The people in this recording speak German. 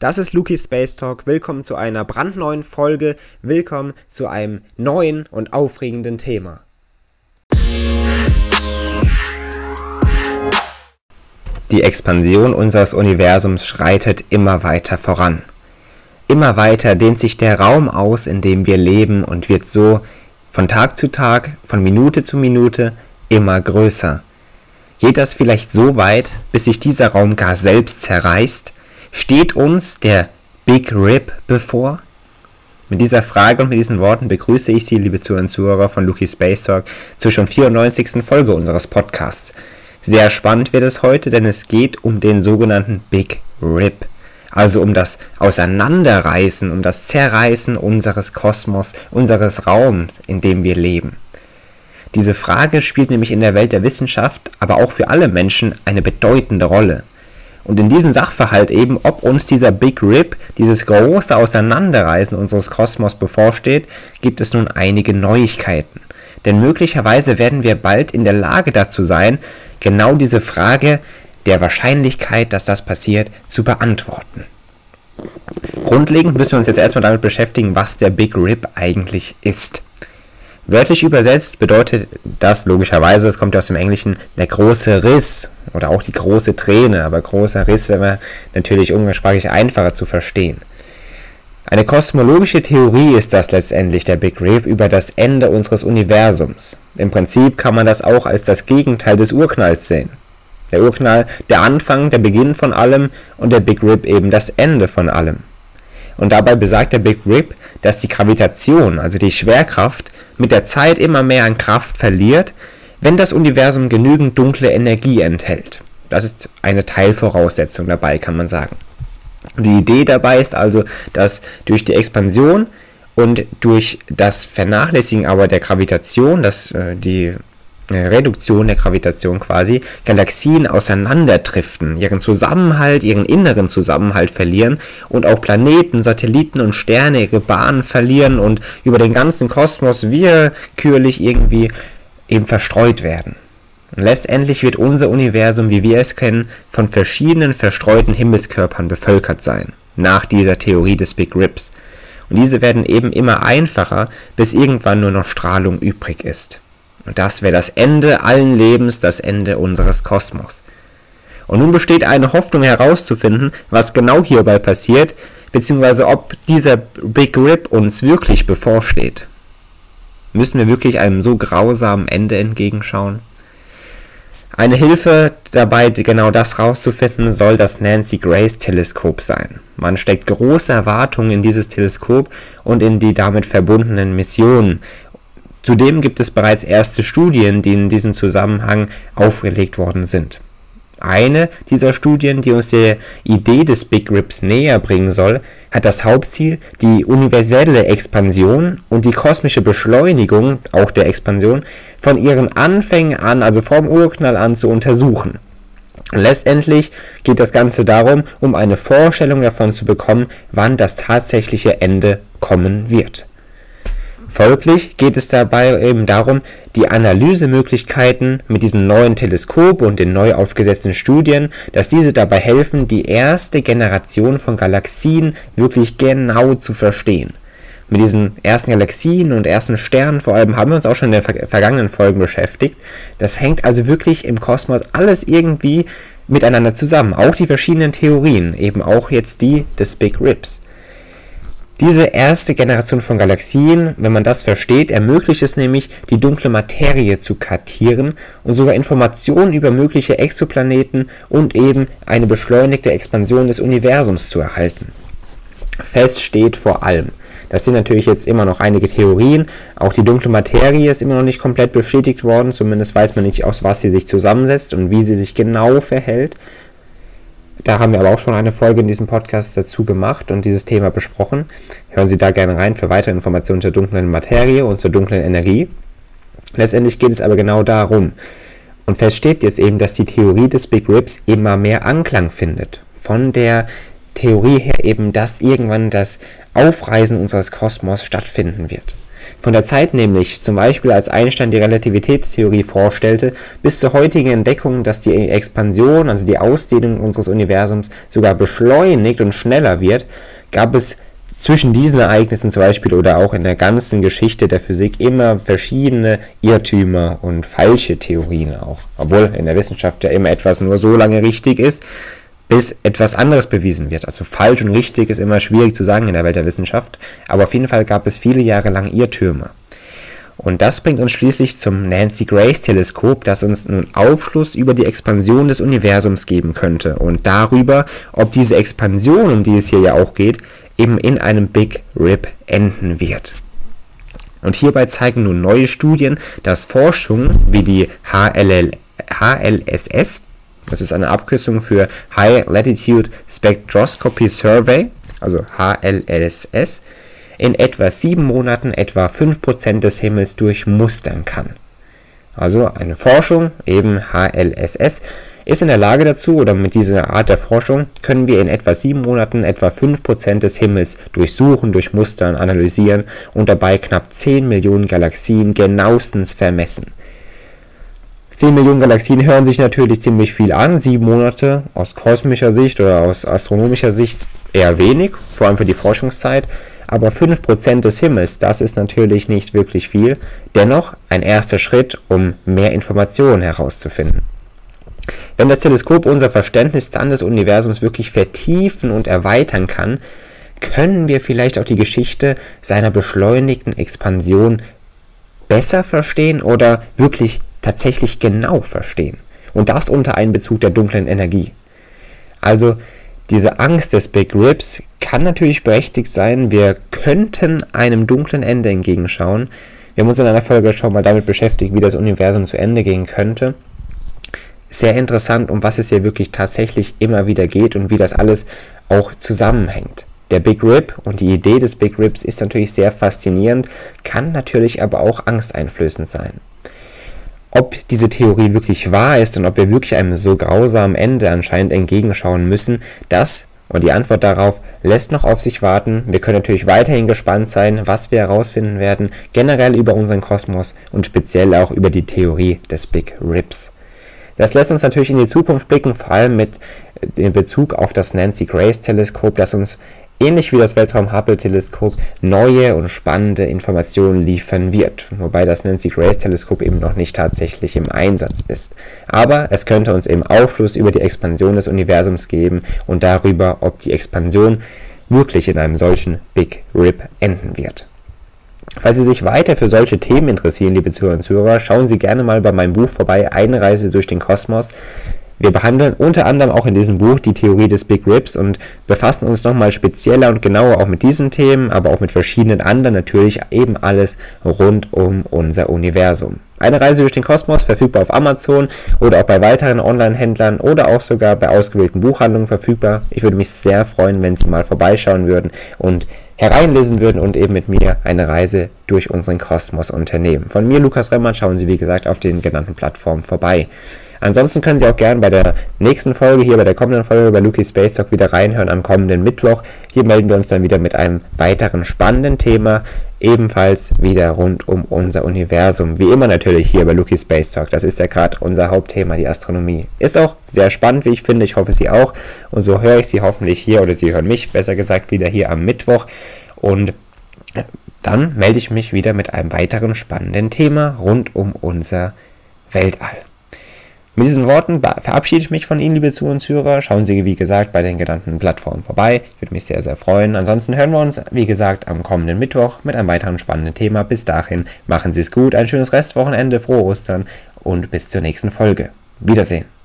Das ist Luki Space Talk. Willkommen zu einer brandneuen Folge. Willkommen zu einem neuen und aufregenden Thema. Die Expansion unseres Universums schreitet immer weiter voran. Immer weiter dehnt sich der Raum aus, in dem wir leben und wird so von Tag zu Tag, von Minute zu Minute immer größer. Geht das vielleicht so weit, bis sich dieser Raum gar selbst zerreißt Steht uns der Big Rip bevor? Mit dieser Frage und mit diesen Worten begrüße ich Sie, liebe Zuhörer von Lucky Space Talk, zur schon 94. Folge unseres Podcasts. Sehr spannend wird es heute, denn es geht um den sogenannten Big Rip. Also um das Auseinanderreißen, um das Zerreißen unseres Kosmos, unseres Raums, in dem wir leben. Diese Frage spielt nämlich in der Welt der Wissenschaft, aber auch für alle Menschen eine bedeutende Rolle. Und in diesem Sachverhalt eben, ob uns dieser Big Rip, dieses große Auseinanderreißen unseres Kosmos bevorsteht, gibt es nun einige Neuigkeiten. Denn möglicherweise werden wir bald in der Lage dazu sein, genau diese Frage der Wahrscheinlichkeit, dass das passiert, zu beantworten. Grundlegend müssen wir uns jetzt erstmal damit beschäftigen, was der Big Rip eigentlich ist. Wörtlich übersetzt bedeutet das logischerweise, es kommt aus dem Englischen, der große Riss oder auch die große Träne, aber großer Riss wäre natürlich umgangssprachlich einfacher zu verstehen. Eine kosmologische Theorie ist das letztendlich, der Big Rip, über das Ende unseres Universums. Im Prinzip kann man das auch als das Gegenteil des Urknalls sehen. Der Urknall der Anfang, der Beginn von allem und der Big Rip eben das Ende von allem. Und dabei besagt der Big Rip, dass die Gravitation, also die Schwerkraft, mit der Zeit immer mehr an Kraft verliert, wenn das Universum genügend dunkle Energie enthält. Das ist eine Teilvoraussetzung dabei, kann man sagen. Die Idee dabei ist also, dass durch die Expansion und durch das Vernachlässigen aber der Gravitation, dass äh, die Reduktion der Gravitation quasi, Galaxien auseinanderdriften, ihren Zusammenhalt, ihren inneren Zusammenhalt verlieren und auch Planeten, Satelliten und Sterne ihre Bahnen verlieren und über den ganzen Kosmos willkürlich irgendwie eben verstreut werden. Und letztendlich wird unser Universum, wie wir es kennen, von verschiedenen verstreuten Himmelskörpern bevölkert sein, nach dieser Theorie des Big Rips. Und diese werden eben immer einfacher, bis irgendwann nur noch Strahlung übrig ist. Und das wäre das Ende allen Lebens, das Ende unseres Kosmos. Und nun besteht eine Hoffnung herauszufinden, was genau hierbei passiert, beziehungsweise ob dieser Big Rip uns wirklich bevorsteht. Müssen wir wirklich einem so grausamen Ende entgegenschauen? Eine Hilfe dabei, genau das rauszufinden, soll das Nancy Grace Teleskop sein. Man steckt große Erwartungen in dieses Teleskop und in die damit verbundenen Missionen Zudem gibt es bereits erste Studien, die in diesem Zusammenhang aufgelegt worden sind. Eine dieser Studien, die uns der Idee des Big Rips näher bringen soll, hat das Hauptziel, die universelle Expansion und die kosmische Beschleunigung, auch der Expansion, von ihren Anfängen an, also vom Urknall an, zu untersuchen. letztendlich geht das Ganze darum, um eine Vorstellung davon zu bekommen, wann das tatsächliche Ende kommen wird. Folglich geht es dabei eben darum, die Analysemöglichkeiten mit diesem neuen Teleskop und den neu aufgesetzten Studien, dass diese dabei helfen, die erste Generation von Galaxien wirklich genau zu verstehen. Mit diesen ersten Galaxien und ersten Sternen vor allem haben wir uns auch schon in den vergangenen Folgen beschäftigt. Das hängt also wirklich im Kosmos alles irgendwie miteinander zusammen. Auch die verschiedenen Theorien, eben auch jetzt die des Big Rips. Diese erste Generation von Galaxien, wenn man das versteht, ermöglicht es nämlich, die dunkle Materie zu kartieren und sogar Informationen über mögliche Exoplaneten und eben eine beschleunigte Expansion des Universums zu erhalten. Fest steht vor allem, das sind natürlich jetzt immer noch einige Theorien. Auch die dunkle Materie ist immer noch nicht komplett bestätigt worden. Zumindest weiß man nicht, aus was sie sich zusammensetzt und wie sie sich genau verhält. Da haben wir aber auch schon eine Folge in diesem Podcast dazu gemacht und dieses Thema besprochen. Hören Sie da gerne rein für weitere Informationen zur dunklen Materie und zur dunklen Energie. Letztendlich geht es aber genau darum. Und fest steht jetzt eben, dass die Theorie des Big Rips immer mehr Anklang findet. Von der Theorie her eben, dass irgendwann das Aufreisen unseres Kosmos stattfinden wird. Von der Zeit nämlich, zum Beispiel als Einstein die Relativitätstheorie vorstellte, bis zur heutigen Entdeckung, dass die Expansion, also die Ausdehnung unseres Universums sogar beschleunigt und schneller wird, gab es zwischen diesen Ereignissen zum Beispiel oder auch in der ganzen Geschichte der Physik immer verschiedene Irrtümer und falsche Theorien auch. Obwohl in der Wissenschaft ja immer etwas nur so lange richtig ist, bis etwas anderes bewiesen wird. Also falsch und richtig ist immer schwierig zu sagen in der Welt der Wissenschaft, aber auf jeden Fall gab es viele Jahre lang Irrtümer. Und das bringt uns schließlich zum Nancy Grace Teleskop, das uns nun Aufschluss über die Expansion des Universums geben könnte und darüber, ob diese Expansion, um die es hier ja auch geht, eben in einem Big Rip enden wird. Und hierbei zeigen nun neue Studien, dass Forschung wie die HLL, HLSS, das ist eine Abkürzung für High Latitude Spectroscopy Survey, also HLSS, in etwa sieben Monaten etwa 5% des Himmels durchmustern kann. Also eine Forschung, eben HLSS, ist in der Lage dazu oder mit dieser Art der Forschung können wir in etwa sieben Monaten etwa 5% des Himmels durchsuchen, durchmustern, analysieren und dabei knapp 10 Millionen Galaxien genauestens vermessen. 10 Millionen Galaxien hören sich natürlich ziemlich viel an, sieben Monate aus kosmischer Sicht oder aus astronomischer Sicht eher wenig, vor allem für die Forschungszeit, aber 5% des Himmels, das ist natürlich nicht wirklich viel, dennoch ein erster Schritt, um mehr Informationen herauszufinden. Wenn das Teleskop unser Verständnis dann des Universums wirklich vertiefen und erweitern kann, können wir vielleicht auch die Geschichte seiner beschleunigten Expansion besser verstehen oder wirklich tatsächlich genau verstehen. Und das unter Einbezug der dunklen Energie. Also diese Angst des Big Rips kann natürlich berechtigt sein. Wir könnten einem dunklen Ende entgegenschauen. Wir haben uns in einer Folge schon mal damit beschäftigt, wie das Universum zu Ende gehen könnte sehr interessant, um was es hier wirklich tatsächlich immer wieder geht und wie das alles auch zusammenhängt. Der Big Rip und die Idee des Big Rips ist natürlich sehr faszinierend, kann natürlich aber auch angsteinflößend sein. Ob diese Theorie wirklich wahr ist und ob wir wirklich einem so grausamen Ende anscheinend entgegenschauen müssen, das und die Antwort darauf lässt noch auf sich warten. Wir können natürlich weiterhin gespannt sein, was wir herausfinden werden, generell über unseren Kosmos und speziell auch über die Theorie des Big Rips. Das lässt uns natürlich in die Zukunft blicken, vor allem mit dem Bezug auf das Nancy Grace Teleskop, das uns ähnlich wie das Weltraum Hubble Teleskop neue und spannende Informationen liefern wird, wobei das Nancy Grace Teleskop eben noch nicht tatsächlich im Einsatz ist. Aber es könnte uns eben Aufschluss über die Expansion des Universums geben und darüber, ob die Expansion wirklich in einem solchen Big Rip enden wird. Falls Sie sich weiter für solche Themen interessieren, liebe Zuhörer und Zuhörer, schauen Sie gerne mal bei meinem Buch vorbei, Eine Reise durch den Kosmos. Wir behandeln unter anderem auch in diesem Buch die Theorie des Big Rips und befassen uns nochmal spezieller und genauer auch mit diesen Themen, aber auch mit verschiedenen anderen natürlich eben alles rund um unser Universum. Eine Reise durch den Kosmos verfügbar auf Amazon oder auch bei weiteren Online-Händlern oder auch sogar bei ausgewählten Buchhandlungen verfügbar. Ich würde mich sehr freuen, wenn Sie mal vorbeischauen würden und hereinlesen würden und eben mit mir eine Reise durch unseren Kosmos unternehmen. Von mir, Lukas Remmert, schauen Sie wie gesagt auf den genannten Plattformen vorbei. Ansonsten können Sie auch gerne bei der nächsten Folge, hier bei der kommenden Folge bei Luki Space Talk wieder reinhören am kommenden Mittwoch. Hier melden wir uns dann wieder mit einem weiteren spannenden Thema, ebenfalls wieder rund um unser Universum. Wie immer natürlich hier bei Luki Space Talk. Das ist ja gerade unser Hauptthema, die Astronomie. Ist auch sehr spannend, wie ich finde. Ich hoffe, Sie auch. Und so höre ich Sie hoffentlich hier oder Sie hören mich, besser gesagt, wieder hier am Mittwoch. Und dann melde ich mich wieder mit einem weiteren spannenden Thema rund um unser Weltall. Mit diesen Worten verabschiede ich mich von Ihnen, liebe Zuhörer. Schauen Sie, wie gesagt, bei den genannten Plattformen vorbei. Ich würde mich sehr, sehr freuen. Ansonsten hören wir uns, wie gesagt, am kommenden Mittwoch mit einem weiteren spannenden Thema. Bis dahin, machen Sie es gut, ein schönes Restwochenende, frohe Ostern und bis zur nächsten Folge. Wiedersehen.